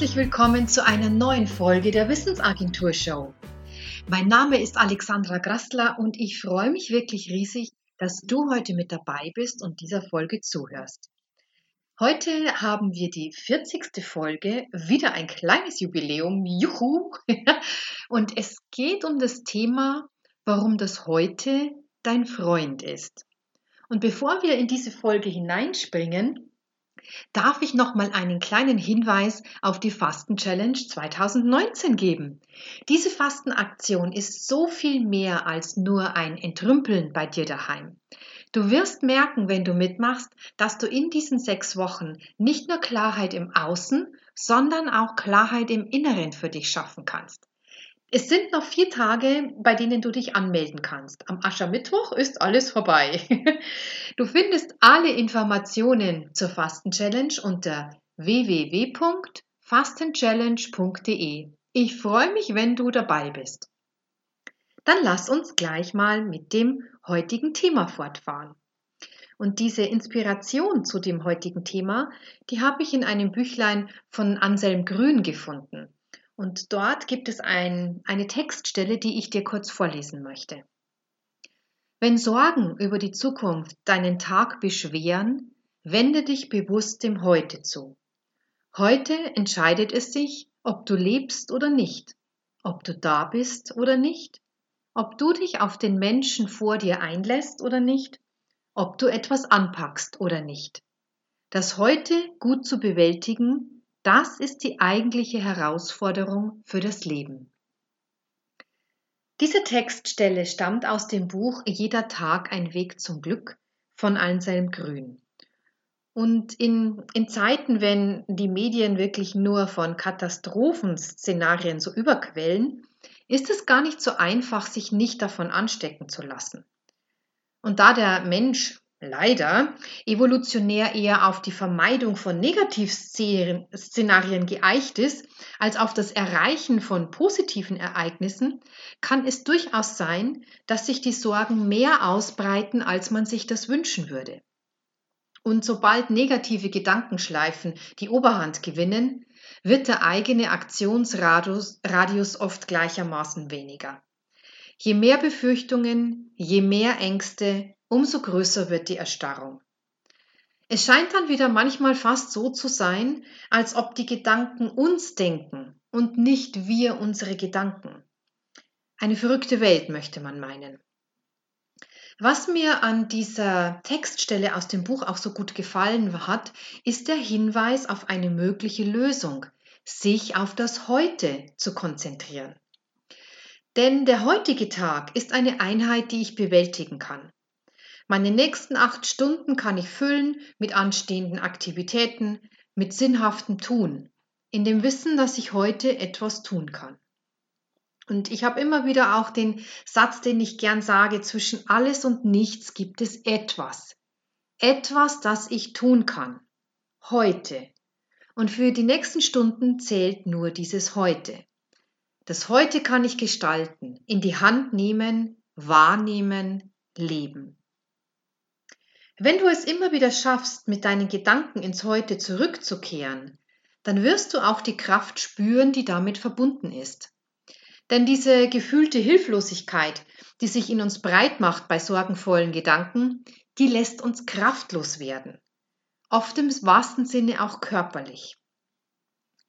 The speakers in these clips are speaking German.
herzlich willkommen zu einer neuen Folge der Wissensagentur Show. Mein Name ist Alexandra Grastler und ich freue mich wirklich riesig, dass du heute mit dabei bist und dieser Folge zuhörst. Heute haben wir die 40. Folge, wieder ein kleines Jubiläum, juhu! Und es geht um das Thema, warum das heute dein Freund ist. Und bevor wir in diese Folge hineinspringen, darf ich noch mal einen kleinen Hinweis auf die Fasten Challenge 2019 geben. Diese Fastenaktion ist so viel mehr als nur ein Entrümpeln bei dir daheim. Du wirst merken, wenn du mitmachst, dass du in diesen sechs Wochen nicht nur Klarheit im Außen, sondern auch Klarheit im Inneren für dich schaffen kannst. Es sind noch vier Tage, bei denen du dich anmelden kannst. Am Aschermittwoch ist alles vorbei. Du findest alle Informationen zur Fasten-Challenge unter www.fastenchallenge.de. Ich freue mich, wenn du dabei bist. Dann lass uns gleich mal mit dem heutigen Thema fortfahren. Und diese Inspiration zu dem heutigen Thema, die habe ich in einem Büchlein von Anselm Grün gefunden. Und dort gibt es ein, eine Textstelle, die ich dir kurz vorlesen möchte. Wenn Sorgen über die Zukunft deinen Tag beschweren, wende dich bewusst dem Heute zu. Heute entscheidet es sich, ob du lebst oder nicht, ob du da bist oder nicht, ob du dich auf den Menschen vor dir einlässt oder nicht, ob du etwas anpackst oder nicht. Das Heute gut zu bewältigen das ist die eigentliche Herausforderung für das Leben. Diese Textstelle stammt aus dem Buch Jeder Tag ein Weg zum Glück von Anselm Grün. Und in, in Zeiten, wenn die Medien wirklich nur von Katastrophenszenarien so überquellen, ist es gar nicht so einfach, sich nicht davon anstecken zu lassen. Und da der Mensch leider evolutionär eher auf die Vermeidung von Negativszenarien geeicht ist, als auf das Erreichen von positiven Ereignissen, kann es durchaus sein, dass sich die Sorgen mehr ausbreiten, als man sich das wünschen würde. Und sobald negative Gedankenschleifen die Oberhand gewinnen, wird der eigene Aktionsradius oft gleichermaßen weniger. Je mehr Befürchtungen, je mehr Ängste, umso größer wird die Erstarrung. Es scheint dann wieder manchmal fast so zu sein, als ob die Gedanken uns denken und nicht wir unsere Gedanken. Eine verrückte Welt, möchte man meinen. Was mir an dieser Textstelle aus dem Buch auch so gut gefallen hat, ist der Hinweis auf eine mögliche Lösung, sich auf das Heute zu konzentrieren. Denn der heutige Tag ist eine Einheit, die ich bewältigen kann. Meine nächsten acht Stunden kann ich füllen mit anstehenden Aktivitäten, mit sinnhaftem Tun, in dem Wissen, dass ich heute etwas tun kann. Und ich habe immer wieder auch den Satz, den ich gern sage, zwischen alles und nichts gibt es etwas. Etwas, das ich tun kann. Heute. Und für die nächsten Stunden zählt nur dieses Heute. Das Heute kann ich gestalten, in die Hand nehmen, wahrnehmen, leben. Wenn du es immer wieder schaffst, mit deinen Gedanken ins Heute zurückzukehren, dann wirst du auch die Kraft spüren, die damit verbunden ist. Denn diese gefühlte Hilflosigkeit, die sich in uns breit macht bei sorgenvollen Gedanken, die lässt uns kraftlos werden. Oft im wahrsten Sinne auch körperlich.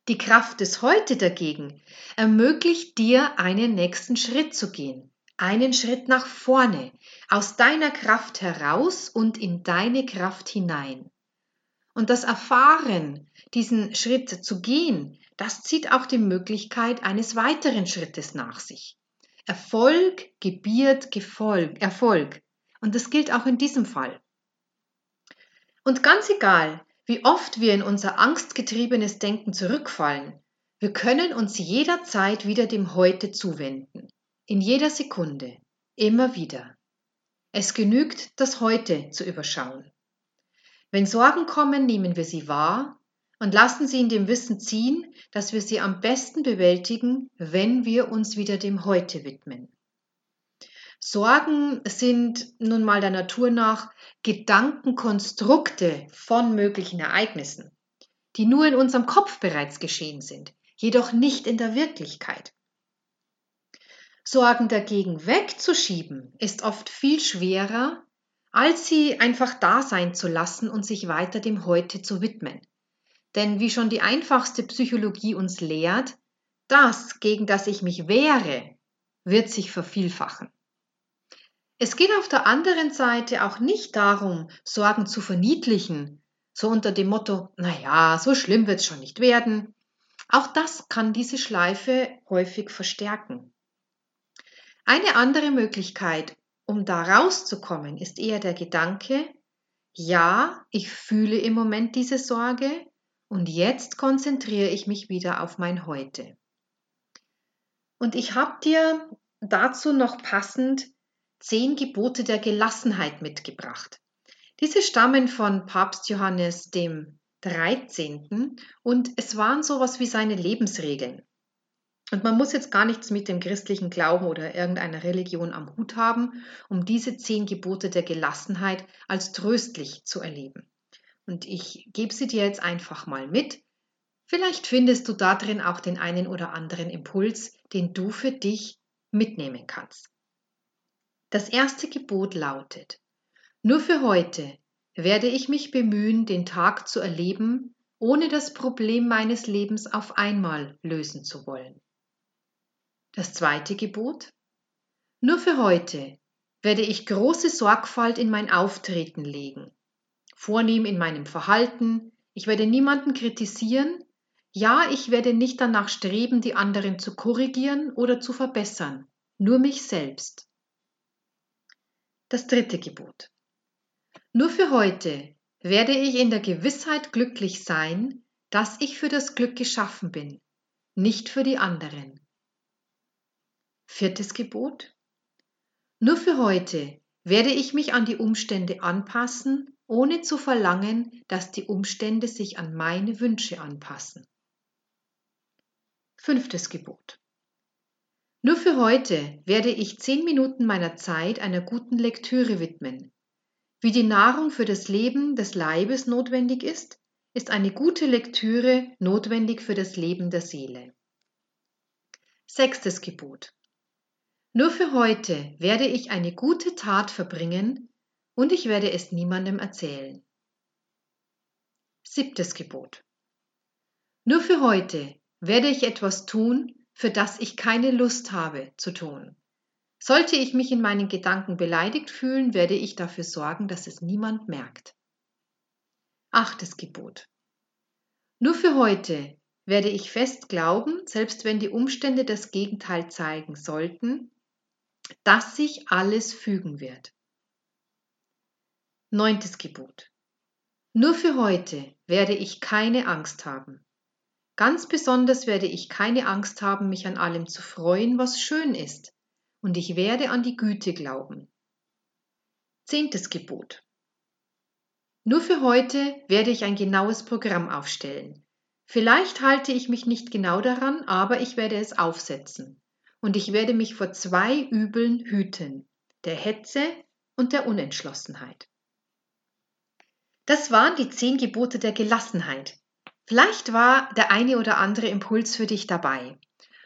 Die Kraft des Heute dagegen ermöglicht dir, einen nächsten Schritt zu gehen, einen Schritt nach vorne, aus deiner Kraft heraus und in deine Kraft hinein. Und das Erfahren, diesen Schritt zu gehen, das zieht auch die Möglichkeit eines weiteren Schrittes nach sich. Erfolg gebiert Gefolg, Erfolg. Und das gilt auch in diesem Fall. Und ganz egal, wie oft wir in unser angstgetriebenes Denken zurückfallen, wir können uns jederzeit wieder dem Heute zuwenden in jeder Sekunde, immer wieder. Es genügt, das Heute zu überschauen. Wenn Sorgen kommen, nehmen wir sie wahr und lassen sie in dem Wissen ziehen, dass wir sie am besten bewältigen, wenn wir uns wieder dem Heute widmen. Sorgen sind nun mal der Natur nach Gedankenkonstrukte von möglichen Ereignissen. die nur in unserem Kopf bereits geschehen sind, jedoch nicht in der Wirklichkeit. Sorgen dagegen wegzuschieben ist oft viel schwerer, als sie einfach da sein zu lassen und sich weiter dem Heute zu widmen. Denn wie schon die einfachste Psychologie uns lehrt, das, gegen das ich mich wehre, wird sich vervielfachen. Es geht auf der anderen Seite auch nicht darum, Sorgen zu verniedlichen, so unter dem Motto, naja, so schlimm wird es schon nicht werden. Auch das kann diese Schleife häufig verstärken. Eine andere Möglichkeit, um da rauszukommen, ist eher der Gedanke, ja, ich fühle im Moment diese Sorge und jetzt konzentriere ich mich wieder auf mein Heute. Und ich habe dir dazu noch passend zehn Gebote der Gelassenheit mitgebracht. Diese stammen von Papst Johannes dem 13. und es waren sowas wie seine Lebensregeln. Und man muss jetzt gar nichts mit dem christlichen Glauben oder irgendeiner Religion am Hut haben, um diese zehn Gebote der Gelassenheit als tröstlich zu erleben. Und ich gebe sie dir jetzt einfach mal mit. Vielleicht findest du darin auch den einen oder anderen Impuls, den du für dich mitnehmen kannst. Das erste Gebot lautet, nur für heute werde ich mich bemühen, den Tag zu erleben, ohne das Problem meines Lebens auf einmal lösen zu wollen. Das zweite Gebot? Nur für heute werde ich große Sorgfalt in mein Auftreten legen, vornehm in meinem Verhalten, ich werde niemanden kritisieren, ja, ich werde nicht danach streben, die anderen zu korrigieren oder zu verbessern, nur mich selbst. Das dritte Gebot. Nur für heute werde ich in der Gewissheit glücklich sein, dass ich für das Glück geschaffen bin, nicht für die anderen. Viertes Gebot. Nur für heute werde ich mich an die Umstände anpassen, ohne zu verlangen, dass die Umstände sich an meine Wünsche anpassen. Fünftes Gebot. Nur für heute werde ich zehn Minuten meiner Zeit einer guten Lektüre widmen. Wie die Nahrung für das Leben des Leibes notwendig ist, ist eine gute Lektüre notwendig für das Leben der Seele. Sechstes Gebot. Nur für heute werde ich eine gute Tat verbringen und ich werde es niemandem erzählen. Siebtes Gebot. Nur für heute werde ich etwas tun, für das ich keine Lust habe zu tun. Sollte ich mich in meinen Gedanken beleidigt fühlen, werde ich dafür sorgen, dass es niemand merkt. Achtes Gebot. Nur für heute werde ich fest glauben, selbst wenn die Umstände das Gegenteil zeigen sollten, dass sich alles fügen wird. Neuntes Gebot. Nur für heute werde ich keine Angst haben. Ganz besonders werde ich keine Angst haben, mich an allem zu freuen, was schön ist, und ich werde an die Güte glauben. Zehntes Gebot. Nur für heute werde ich ein genaues Programm aufstellen. Vielleicht halte ich mich nicht genau daran, aber ich werde es aufsetzen und ich werde mich vor zwei Übeln hüten, der Hetze und der Unentschlossenheit. Das waren die zehn Gebote der Gelassenheit. Vielleicht war der eine oder andere Impuls für dich dabei.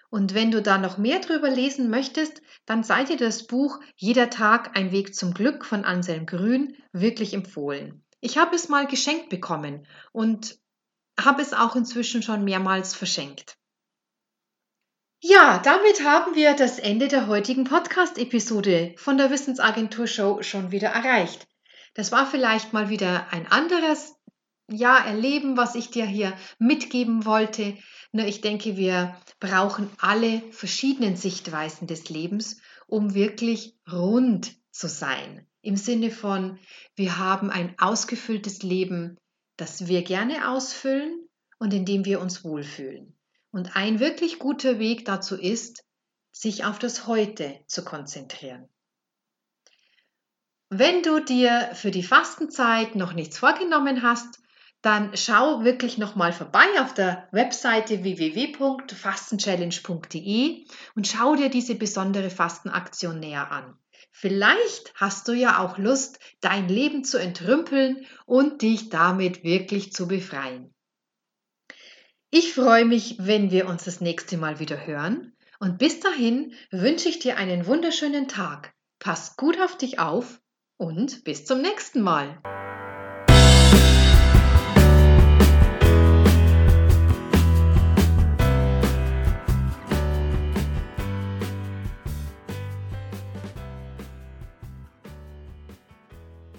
Und wenn du da noch mehr drüber lesen möchtest, dann sei dir das Buch Jeder Tag ein Weg zum Glück von Anselm Grün wirklich empfohlen. Ich habe es mal geschenkt bekommen und habe es auch inzwischen schon mehrmals verschenkt. Ja, damit haben wir das Ende der heutigen Podcast-Episode von der Wissensagentur Show schon wieder erreicht. Das war vielleicht mal wieder ein anderes ja, Erleben, was ich dir hier mitgeben wollte. Nur ich denke, wir brauchen alle verschiedenen Sichtweisen des Lebens, um wirklich rund zu sein. Im Sinne von, wir haben ein ausgefülltes Leben, das wir gerne ausfüllen und in dem wir uns wohlfühlen. Und ein wirklich guter Weg dazu ist, sich auf das Heute zu konzentrieren. Wenn du dir für die Fastenzeit noch nichts vorgenommen hast, dann schau wirklich nochmal vorbei auf der Webseite www.fastenchallenge.de und schau dir diese besondere Fastenaktion näher an. Vielleicht hast du ja auch Lust, dein Leben zu entrümpeln und dich damit wirklich zu befreien. Ich freue mich, wenn wir uns das nächste Mal wieder hören. Und bis dahin wünsche ich dir einen wunderschönen Tag. Pass gut auf dich auf und bis zum nächsten Mal.